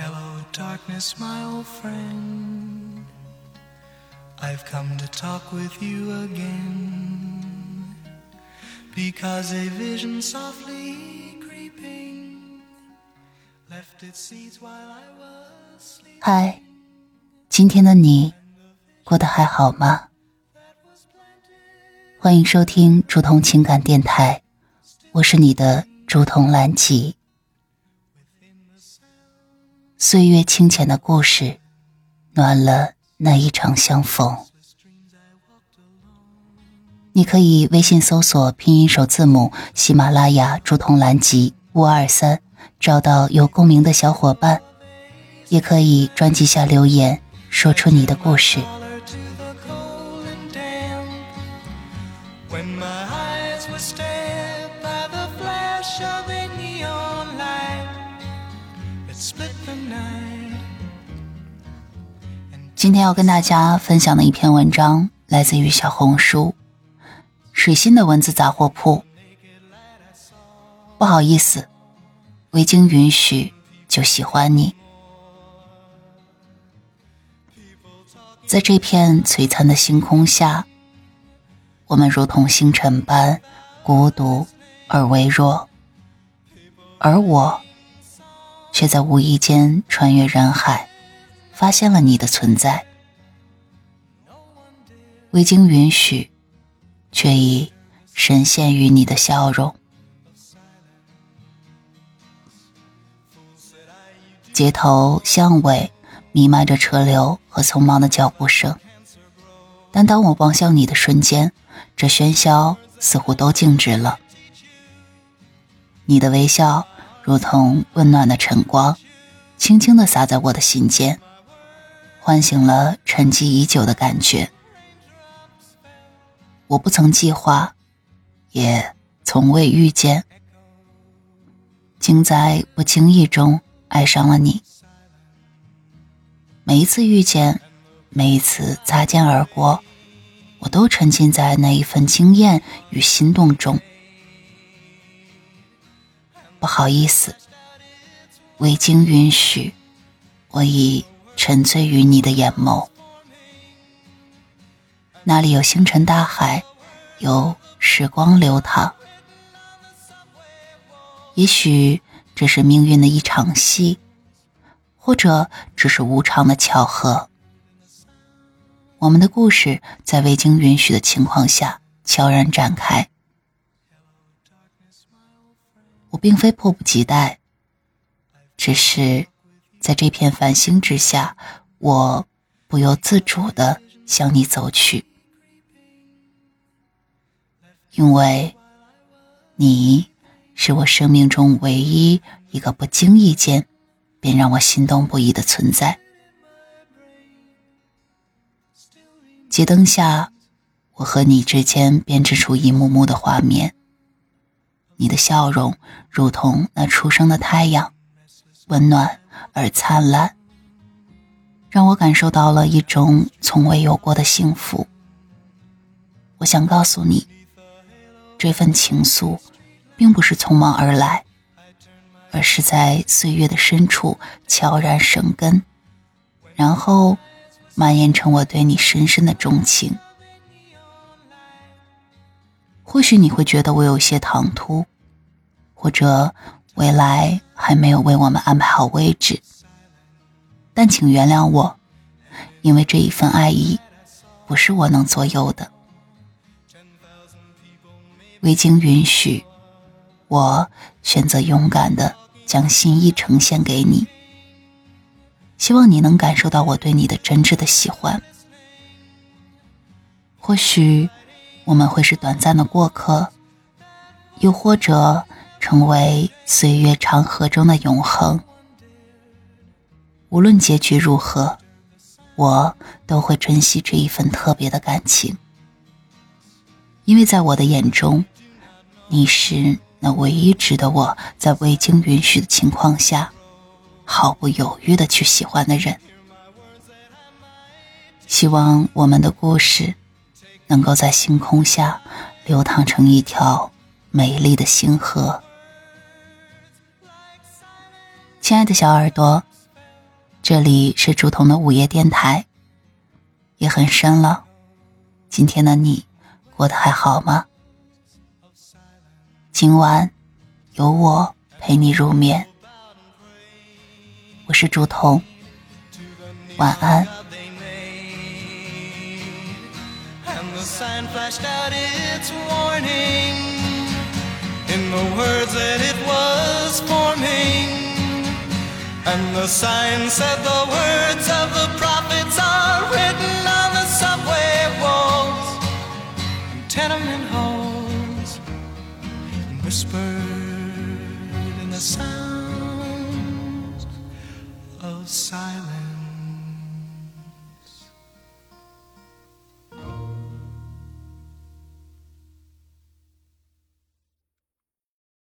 Hello, darkness, my old friend. I've come to talk with you again. Because a vision softly creeping left its seeds while I was sleeping. 嗨，今天的你过得还好吗？欢迎收听竹筒情感电台，我是你的竹筒兰吉。岁月清浅的故事，暖了那一场相逢。你可以微信搜索拼音首字母喜马拉雅竹筒兰吉五二三，找到有共鸣的小伙伴，也可以专辑下留言，说出你的故事。When my eyes were stared by the flash of 今天要跟大家分享的一篇文章，来自于小红书水星的文字杂货铺。不好意思，未经允许就喜欢你。在这片璀璨的星空下，我们如同星辰般孤独而微弱，而我却在无意间穿越人海。发现了你的存在，未经允许，却已深陷于你的笑容。街头巷尾弥漫着车流和匆忙的脚步声，但当我望向你的瞬间，这喧嚣似乎都静止了。你的微笑如同温暖的晨光，轻轻地洒在我的心间。唤醒了沉寂已久的感觉。我不曾计划，也从未遇见，竟在不经意中爱上了你。每一次遇见，每一次擦肩而过，我都沉浸在那一份惊艳与心动中。不好意思，未经允许，我已。沉醉于你的眼眸，那里有星辰大海，有时光流淌。也许这是命运的一场戏，或者只是无常的巧合。我们的故事在未经允许的情况下悄然展开。我并非迫不及待，只是。在这片繁星之下，我不由自主的向你走去，因为，你是我生命中唯一一个不经意间便让我心动不已的存在。街灯下，我和你之间编织出一幕幕的画面。你的笑容如同那初升的太阳，温暖。而灿烂，让我感受到了一种从未有过的幸福。我想告诉你，这份情愫，并不是匆忙而来，而是在岁月的深处悄然生根，然后蔓延成我对你深深的钟情。或许你会觉得我有些唐突，或者未来。还没有为我们安排好位置，但请原谅我，因为这一份爱意不是我能左右的。未经允许，我选择勇敢的将心意呈现给你，希望你能感受到我对你的真挚的喜欢。或许我们会是短暂的过客，又或者……成为岁月长河中的永恒。无论结局如何，我都会珍惜这一份特别的感情，因为在我的眼中，你是那唯一值得我在未经允许的情况下，毫不犹豫的去喜欢的人。希望我们的故事，能够在星空下流淌成一条美丽的星河。亲爱的小耳朵，这里是竹筒的午夜电台，也很深了。今天的你过得还好吗？今晚有我陪你入眠。我是竹筒，晚安。Sign flashed out its warning. In the words that it was forming, and the sign said the words of the prophets are written on the subway walls. And tenement halls and whispered in the sound of silence.